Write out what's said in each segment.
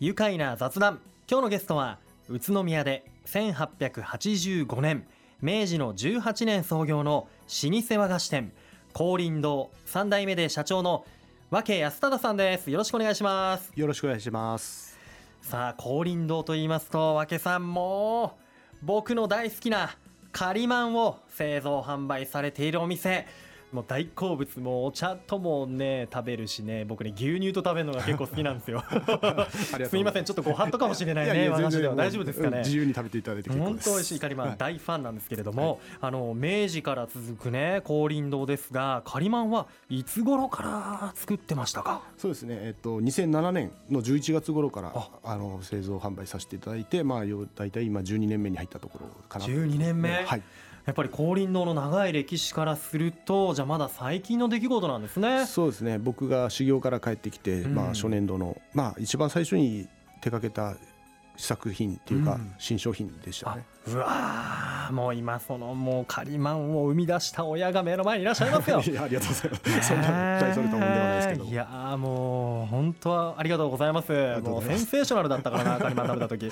愉快な雑談。今日のゲストは宇都宮で1885年明治の18年創業の老舗和菓子店光林堂3代目で社長の和安忠さんです。よろしくお願いします。よろしくお願いします。さあ光林堂と言いますと和さんも僕の大好きなカリマンを製造販売されているお店もう大好物もお茶ともね食べるしね僕ね牛乳と食べるのが結構好きなんですよ。す。みませんちょっとご法度かもしれないね和菓子では。大丈夫ですかね？自由に食べていただいて本当美味しいカリマン、はい、大ファンなんですけれども、はい、あの明治から続くね光林堂ですがカリマンはいつ頃から作ってましたか？そうですね。えっと2007年の11月頃からあ。の製造販売させていただいてまあ大体今12年目に入ったところかな12年目？はいやっぱり光林堂の長い歴史からするとじゃあまだ最近の出来事なんですね。そうですね。僕が修行から帰ってきて、うん、まあ、初年度の、まあ、一番最初に手掛けた試作品っていうか、うん、新商品でしたね。うわもう今そのもうカリマンを生み出した親が目の前にいらっしゃいますよ。いやありがとうございます。そんな大それたもんではないですけど。いやもう本当はありがとうございます。もうセンセーショナルだったからな カリマン食べた時。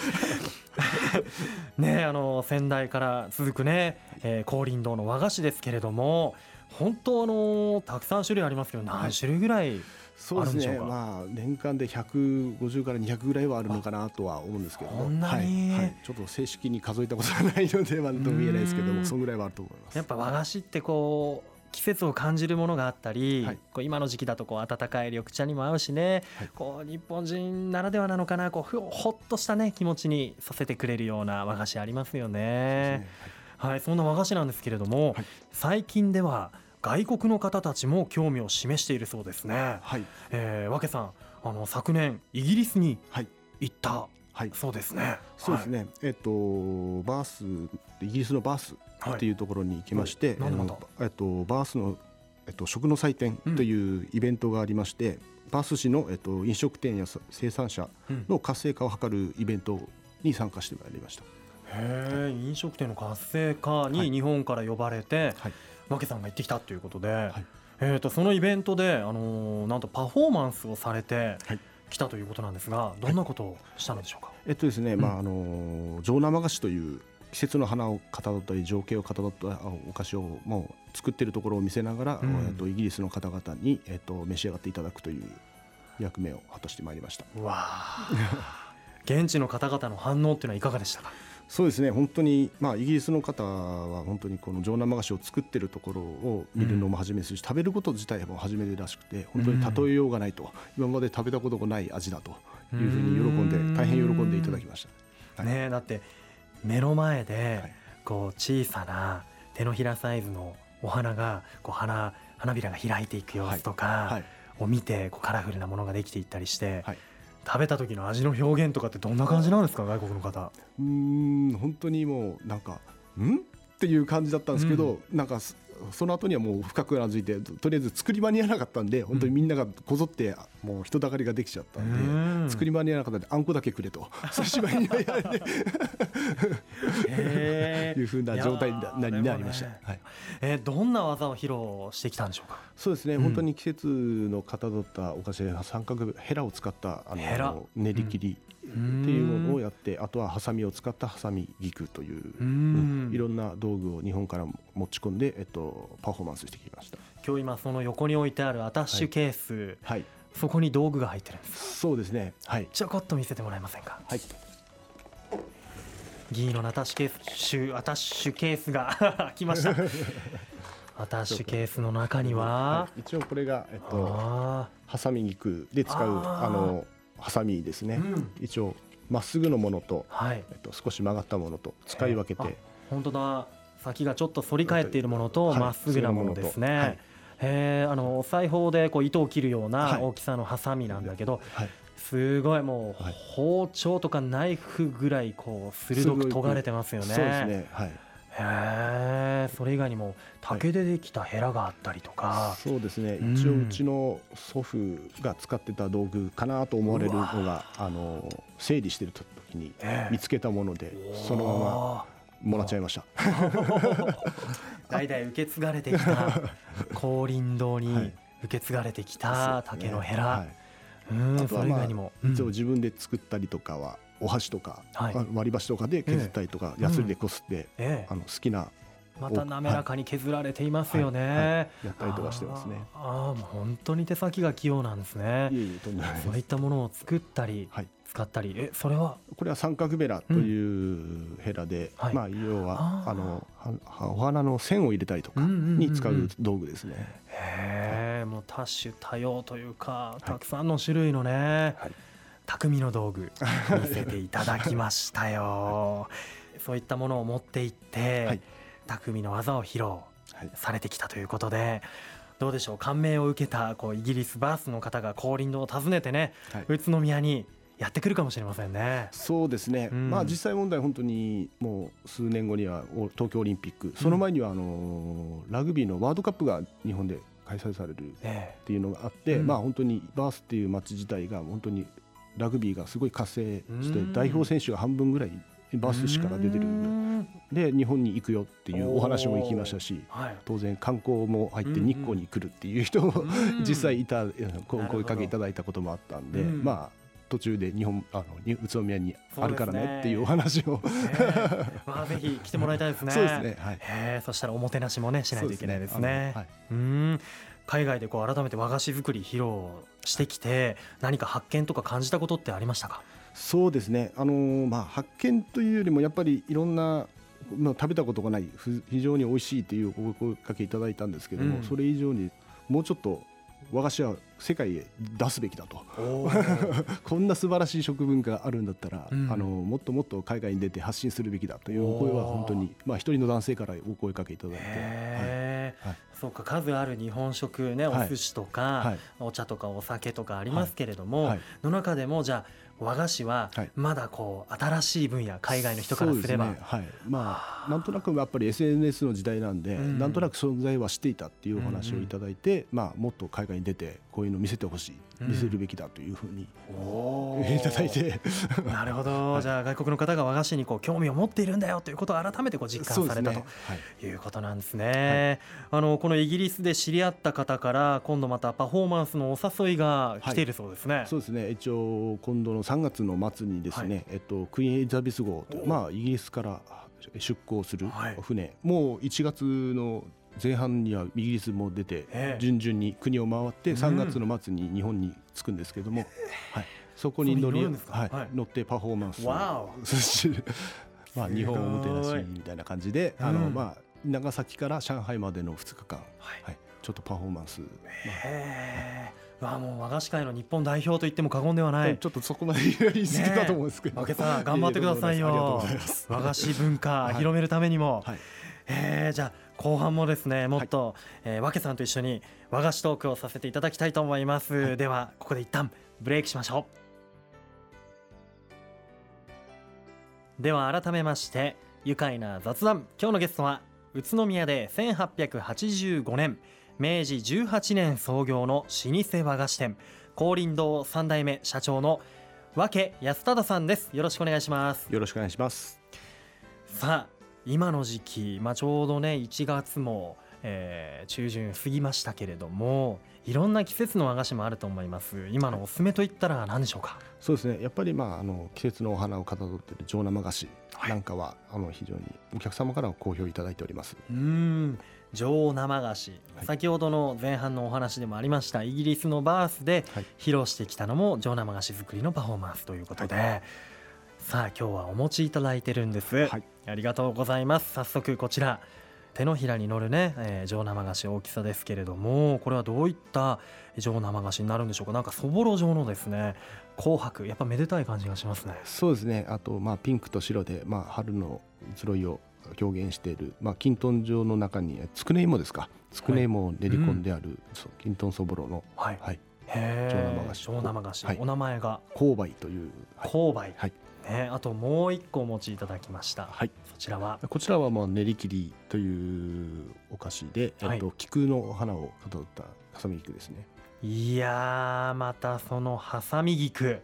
ねあの先代から続くね、えー、光林堂の和菓子ですけれども本当あのたくさん種類ありますけど何種類ぐらいそうですね。まあ年間で150から200ぐらいはあるのかなとは思うんですけども、はい、はい、ちょっと正式に数えたことがないので何とも言えないですけどもそのぐらいはあると思います。やっぱ和菓子ってこう季節を感じるものがあったり、はい、こう今の時期だとこう温かい緑茶にも合うしね、はい、こう日本人ならではなのかな。こうほっとしたね気持ちにさせてくれるような和菓子ありますよね。ね。はい、はい、そんな和菓子なんですけれども、最近では外国の方たちも興味を示しているそうですね。はい。えー、わけさん、あの昨年イギリスに行った、はい、そうですね。そうですね。はい、えっとバースイギリスのバースっていうところに行きまして、はい、えっとバースのえっと食の祭典というイベントがありまして、うん、バース市のえっと飲食店や生産者の活性化を図るイベントに参加してまいりました。へえ、飲食店の活性化に日本から呼ばれて、はいわけさんが行ってきたということで、はい、えー、とそのイベントで、あのー、なんとパフォーマンスをされてきたということなんですが、どんなことをしたのでしょうか？えっとですね、うん、まああの上生菓子という季節の花をかたどったり情景をかたどったお菓子をもう作っているところを見せながら、うん、えっとイギリスの方々にえっと召し上がっていただくという役目を果たしてまいりました。わ 現地の方々の反応っていうのはいかがでしたか？そうですね。本当に、まあ、イギリスの方は本当にこの上生菓子を作ってるところを見るのも初めですし、うん、食べること自体も初めてらしくて本当に例えようがないと、うん、今まで食べたことがない味だというふうに喜んで大変喜んでいただきました。はい、ねだって目の前でこう小さな手のひらサイズのお花がこう花花びらが開いていく様子とかを見てこうカラフルなものができていったりして、はい食べた時の味の表現とかってどんな感じなんですか？外国の方。うん本当にもうなんかん？っていう感じだったんですけど、うん、なんかその後にはもう深くうなずいてとりあえず作り間に合わなかったんで本当にみんながこぞってもう人だかりができちゃったんで、うん、作り間に合わなかったんであんこだけくれと。差し歯にやられていうふうな状態になりました、ね、はい、えー、どんな技を披露してきたんでしょうか？そうですね、うん、本当に季節のかたどったお菓子三角ヘラを使ったあの練り切り、っていうものをやってあとはハサミを使ったハサミ菊という、うん、いろんな道具を日本から持ち込んで、えっと、パフォーマンスしてきました。今日今その横に置いてあるアタッシュケース、はい、はい、そこに道具が入ってるんです。そうですね。はい。ちょこっと見せてもらえませんか？はい。銀のアタッシュケースアタッシュケースが 開きました。アタッシュケースの中には、はい、一応これが、えっと、ハサミ肉で使うあのハサミですね、うん、一応まっすぐのものと、はい、えっと、少し曲がったものと使い分けて。本当だ。先がちょっと反り返っているものとま、っすぐなものですね、はい、えあの裁縫でこう糸を切るような大きさのハサミなんだけど、はい。すごいもう包丁とかナイフぐらいこう鋭く尖れてますよね。そうですね。はい。へえそれ以外にも竹でできたヘラがあったりとか、はい、そうですね。一応うちの祖父が使ってた道具かなと思われるのがあの整理してる時に見つけたもので、そのままもらっちゃいました。代々受け継がれてきた 光林堂に受け継がれてきた竹のヘラ、はい。あとは、まあ、一応自分で作ったりとかはお箸とか、はい、割り箸とかで削ったりとか、ヤスリでこすって、あの好きなまた滑らかに削られていますよね、はい。はい、やったりとかしてますね。ああもう本当に手先が器用なんですね。そういったものを作ったり、はい、使ったり。えそれは？これは三角ベラというヘラで、うん、まあ要はあのお花の線を入れたりとかに使う道具ですね、へえもう多種多様というかたくさんの種類のね、はい、匠の道具 見せていただきましたよ。そういったものを持っていって、はい。匠の技を披露されてきたということで、はい、どうでしょう感銘を受けたこうイギリスバースの方が降臨堂を訪ねてね、はい、宇都宮にやってくるかもしれませんね。そうですね。うん、まあ実際問題本当にもう数年後には東京オリンピック、その前にはあのラグビーのワールドカップが日本で開催されるっていうのがあって、えーうん、まあ本当にバースっていう街自体が本当にラグビーがすごい活性して代表選手が半分ぐらいバス市から出てる。で日本に行くよっていうお話も行きましたし、はい、当然観光も入って日光に来るっていう人も実際いた声かけいただいたこともあったんで、まあ途中で日本あの宇都宮にあるからねっていうお話を、まあぜひ来てもらいた いですね。そうですね。はい。そしたらおもてなしもねしないといけないですね。うすね。はい、うん海外でこう改めて和菓子作り披露してきて何か発見とか感じたことってありましたか？そうですね、あのー、まあ、発見というよりもやっぱりいろんな、まあ、食べたことがない非常に美味しいというお声かけいただいたんですけども、うん、それ以上にもうちょっと和菓子は世界へ出すべきだと。こんな素晴らしい食文化があるんだったら、うん、あのもっともっと海外に出て発信するべきだというお声は本当にまあ一人の男性からお声かけいただいて、はい、そうか数ある日本食ねお寿司とか、はい、お茶とかお酒とかありますけれども、はい、の中でもじゃあ和菓子はまだこう新しい分野海外の人からすれば、ね、はい。まあなんとなくやっぱり SNS の時代なんで、うん、なんとなく存在は知っていたっていうお話をいただいて、うん、まあもっと海外に出てこういうのを見せてほしい見せるべきだというふうに、うん、いただいて。なるほど、はい、じゃあ外国の方が和菓子にこう興味を持っているんだよということを改めてこう実感された、ね、とい。うことなんですね、はい、あのこのイギリスで知り合った方から今度またパフォーマンスのお誘いが来ているそうですね、はい、そうですね。一応今度の3月の末にですね、えっと、クイーンエリザベス号とまあイギリスから出港する船、もう1月の前半にはイギリスも出て、順々に国を回って3月の末に日本に着くんですけども、はい、そこに乗りはい。乗ってパフォーマンスを まあ日本おもてなしみたいな感じで、あのまあ長崎から上海までの2日間、はい。ちょっとパフォーマンス。まあ、もう和菓子界の日本代表と言っても過言ではない。ちょっとそこまで言い過ぎたと思うんですけど、ね、さん頑張ってくださいよ。和菓子文化広めるためにも、はい、えー、じゃあ後半もですねもっと、はい、えー、わけさんと一緒に和菓子トークをさせていただきたいと思います、はい、ではここで一旦ブレイクしましょう。では改めまして愉快な雑談。今日のゲストは宇都宮で1885年明治18年創業の老舗和菓子店高林堂3代目社長の和気安忠さんです。よろしくお願いします。よろしくお願いします。さあ今の時期、まあ、ちょうどね1月も、えー、中旬過ぎましたけれどもいろんな季節の和菓子もあると思います。今のおすすめといったら何でしょうか？そうですね。やっぱりまああの季節のお花をかたどっている上生菓子なんかは、はい、あの非常にお客様から好評いただいております。うん。上生菓子、はい、先ほどの前半のお話でもありましたイギリスのバースで披露してきたのも上生菓子作りのパフォーマンスということで、はいさあ今日はお持ちいただいてるんです、はい、ありがとうございます。早速こちら手のひらに乗るね、えー、上生菓子大きさですけれどもこれはどういった上生菓子になるんでしょうか？なんかそぼろ状のですね紅白やっぱめでたい感じがしますね。そうですね。あとまあピンクと白でまあ春の移ろいを表現している、まあ、金豚状の中につくね芋ですか？つくね芋を練り込んである、はい、金豚そぼろの、はい、はい、上生菓子。上生菓子、はい、お名前が。勾配という、はい、勾配、はいね、あともう一個お持ちいただきました。はい。そちらは？こちらはまあ練り切りというお菓子で、はい、えっと菊の花をかたどったハサミ菊ですね。いやまたそのハサミ菊、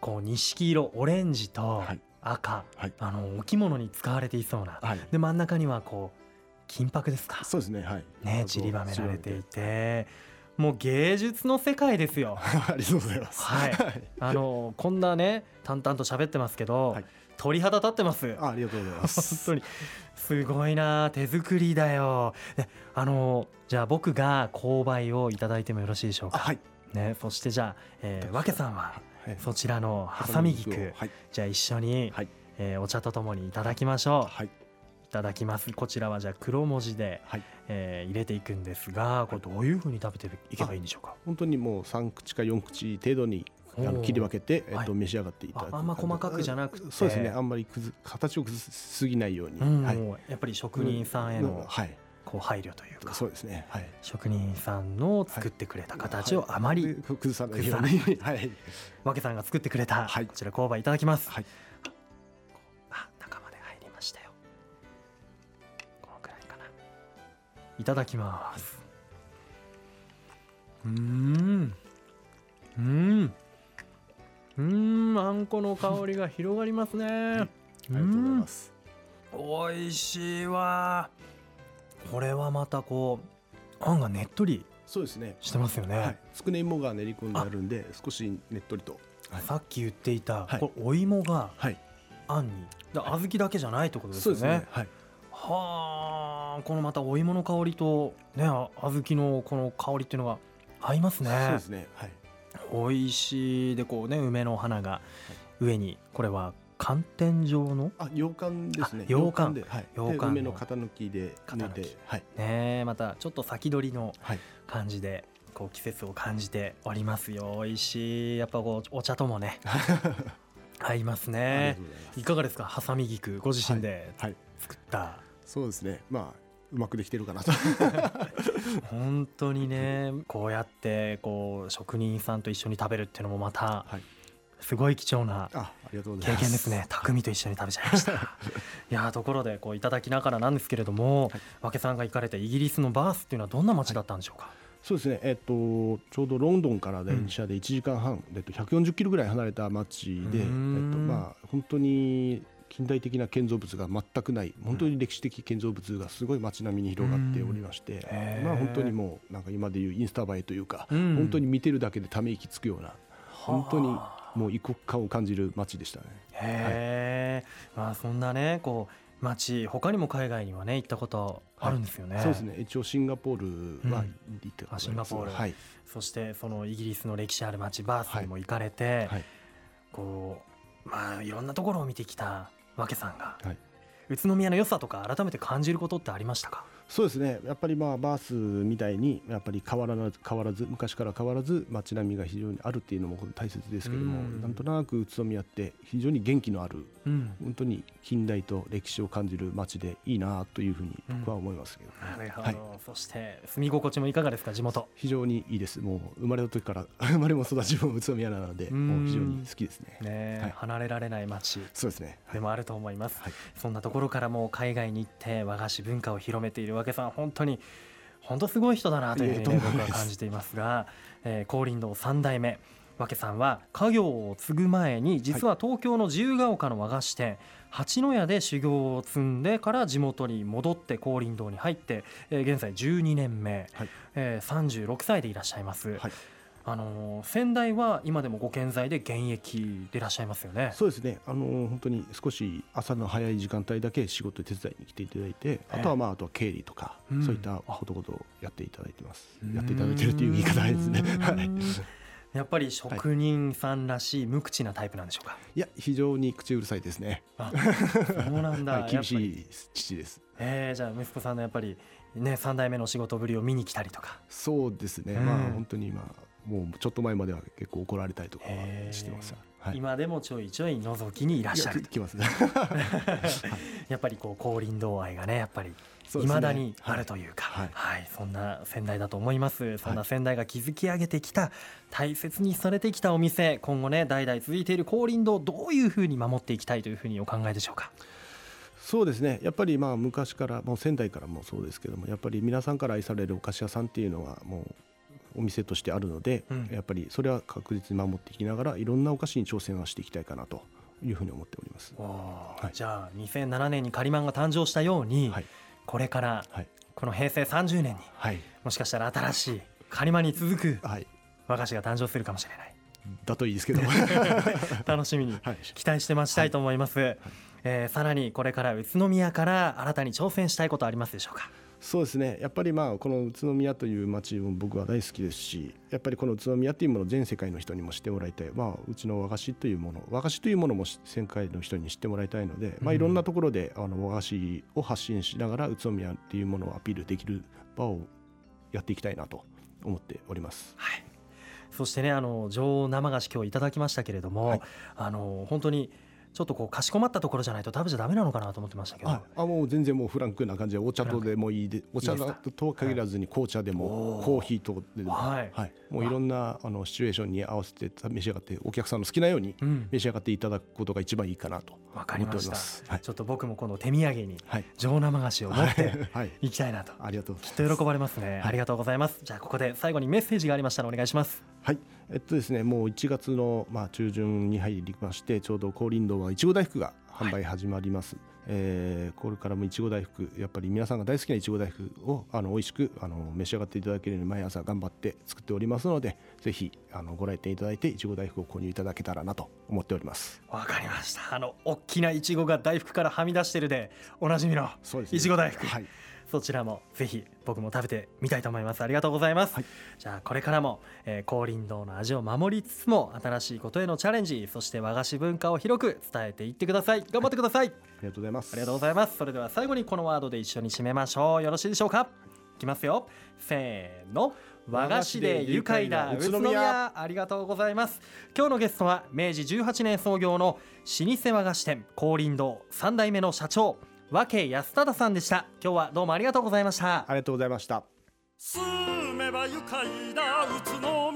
こう錦色オレンジと赤、はい、あのお着物に使われていそうな。はい、で真ん中にはこう金箔ですか。そうですね。はい。ね散りばめられていて。もう芸術の世界ですよ。ありがとうございます。はい。あのこんなね淡々と喋ってますけど、はい、鳥肌立ってます。あありがとうございます。本当に。すごいな手作りだよ。あのじゃあ僕が購買をいただいてもよろしいでしょうか？はい。ねそしてじゃあ、えー、わけさんはそちらのハサミ菊、はい、じゃあ一緒に、はい、えー、お茶とともにいただきましょう、はい、いただきます。こちらはじゃあ黒文字で、はい、えー、入れていくんですがこれどういうふうに食べていけばいいんでしょうか？本当にもう3口か4口程度にあの切り分けて、えっと、召し上がっていただくあんま細かくじゃなくて？そうですね。あんまりくず形を崩しすぎないように、うん、はい、やっぱり職人さんへの、はい、こう配慮というかそうですね、はい、職人さんの作ってくれた形をあまり崩さないように、はい、わけさんが作ってくれた、こちら購買いただきます、はい、いただきます。うん。うん。うん。あんこの香りが広がりますね、はい、ありがとうございます。美味しいわ。これはまたこうあんがねっとりそうですね。してますよね、はい、つくね芋が練り込んであるんで少しねっとりと、はい、さっき言っていた、これお芋があんに小豆だけじゃないってことですよね、ね、はい。はあこのまたお芋の香りとね小豆のこの香りっていうのが合いますね。そうですね。はい。美味しい。でこうね梅の花が上にこれは寒天状の？あ羊羹ですね。羊羹で、はい、羊羹梅の型抜きで抜いて、はい、ねまたちょっと先取りの感じで、こう季節を感じておりますよ。美味しい。やっぱこうお茶ともね 合いますね。いかがですか？ハサミ菊ご自身で作った、はい。はい、そうですね。まあうまくできてるかなと。本当にねこうやってこう職人さんと一緒に食べるっていうのもまた、すごい貴重な経験ですね。匠と一緒に食べちゃいました。いやところでこういただきながらなんですけれども、はい、和気さんが行かれたイギリスのバースっていうのはどんな街だったんでしょうか、はい、そうですね、えっと、ちょうどロンドンから電車で1時間半、うん、えっと、140キロぐらい離れた街で、えっとまあ、本当に近代的な建造物が全くない本当に歴史的建造物がすごい街並みに広がっておりまして、まあ、本当にもうなんか今でいうインスタ映えというか、本当に見てるだけでため息つくような本当にもう異国感を感じる街でしたね。へはい、まあ、そんなねこう街他にも海外にはね行ったことあるんですよね。はい、そうですね。一応シンガポールは行ってうん、シンガポール。はい。そしてそのイギリスの歴史ある街バースにも行かれて、はい、こうまあいろんなところを見てきたわけさんが、はい、宇都宮の良さとか改めて感じることってありましたか？そうですね。やっぱりまあバースみたいにやっぱり変わらず変わらず昔から変わらず街並みが非常にあるっていうのも大切ですけども、ん、なんとなく宇都宮って非常に元気のある、うん、本当に近代と歴史を感じる街でいいなというふうに僕は思いますけど、ね、なるほど、はい、そして住み心地もいかがですか地元。非常にいいです。もう生まれた時から生まれも育ちも宇都宮なのでもう非常に好きですね。ね、はい、離れられない街。そうですね。でもあると思います、はい、そんなところからも海外に行って和菓子文化を広めているわけさん本当に本当すごい人だなというふうに、ね、僕は感じていますが、えー、高林堂3代目和気さんは家業を継ぐ前に実は東京の自由が丘の和菓子店八野屋で修行を積んでから地元に戻って高林堂に入って、えー、現在12年目、はい。えー、36歳でいらっしゃいます。はいあの先代は今でもご健在で現役でいらっしゃいますよね。そうですね。あの本当に少し朝の早い時間帯だけ仕事手伝いに来ていただいて、あとはまああとは経理とか、うん、そういったことことをやっていただいてます。やっていただいてるという言い方ですね。はい。やっぱり職人さんらしい無口なタイプなんでしょうか？いや非常に口うるさいですね。あそうなんだ。はい、厳しい父です。ええー、じゃあ息子さんのやっぱりね三代目の仕事ぶりを見に来たりとか。そうですね。まあ本当に今もうちょっと前までは結構怒られたりとかしてます。はい、今でもちょいちょい覗きにいらっしゃる。きます ね。やっぱりこう高林堂愛がねやっぱりいまだにあるというか、はい、はい、そんな先代だと思います。そんな先代が築き上げてきた大切にされてきたお店、今後ね代々続いている高林堂どういうふうに守っていきたいというふうにお考えでしょうか？そうですねやっぱりまあ昔からもう仙台からもそうですけどもやっぱり皆さんから愛されるお菓子屋さんっていうのはもうお店としてあるので、うん、やっぱりそれは確実に守っていきながらいろんなお菓子に挑戦はしていきたいかなというふうに思っております。はい、じゃあ2007年にカリマンが誕生したように、はい、これからこの平成30年に、はい、もしかしたら新しいカニマに続く和菓子が誕生するかもしれない、だといいですけど。楽しみに 期待して待ちたいと思います、はい。はい、えー、さらにこれから宇都宮から新たに挑戦したいことありますでしょうか？そうですね。やっぱりまあこの宇都宮という街も僕は大好きですしやっぱりこの宇都宮というものを全世界の人にも知ってもらいたい、まあ、うちの和菓子というもの和菓子というものも世界の人に知ってもらいたいので、まあ、いろんなところであの和菓子を発信しながら宇都宮っていうものをアピールできる場をやっていきたいなと思っております。はい。そしてねあの女王生菓子今日いただきましたけれども、はい、あの本当にちょっとこうかしこまったところじゃないと食べちゃダメなのかなと思ってましたけど。あもう全然もうフランクな感じでお茶とでもいいでお茶とは限らずに紅茶でもコーヒーとでも、はい。はい、もういろんなあのシチュエーションに合わせて召し上がってお客さんの好きなように召し上がっていただくことが一番いいかなと思っております、はい、ちょっと僕もこの手土産に上生菓子を持ってい。きたいなと、ありがとうきっと喜ばれますね、ありがとうございます。じゃあここで最後にメッセージがありましたらお願いしますはい。えっとですねもう1月のまあ中旬に入りましてちょうど高林堂はいちご大福が販売始まります、はい、えー、これからもいちご大福やっぱり皆さんが大好きないちご大福をあの美味しくあの召し上がっていただけるように毎朝頑張って作っておりますのでぜひあのご来店いただいていちご大福を購入いただけたらなと思っております。わかりました。あの大きないちごが大福からはみ出してるでおなじみのいちご大福、はいそちらもぜひ僕も食べてみたいと思います。ありがとうございます、はい、じゃあこれからも、えー、高林堂の味を守りつつも新しいことへのチャレンジそして和菓子文化を広く伝えていってください。頑張ってください、はい、ありがとうございます。ありがとうございます。それでは最後にこのワードで一緒に締めましょう。よろしいでしょうか。いきますよ。せーの。和菓子で愉快な宇都宮ありがとうございます今日の。ゲストは明治18年創業の老舗和菓子店高林堂3代目の社長和家安忠さんでした。今日はどうもありがとうございました。ありがとうございました。住めば愉快な宇都宮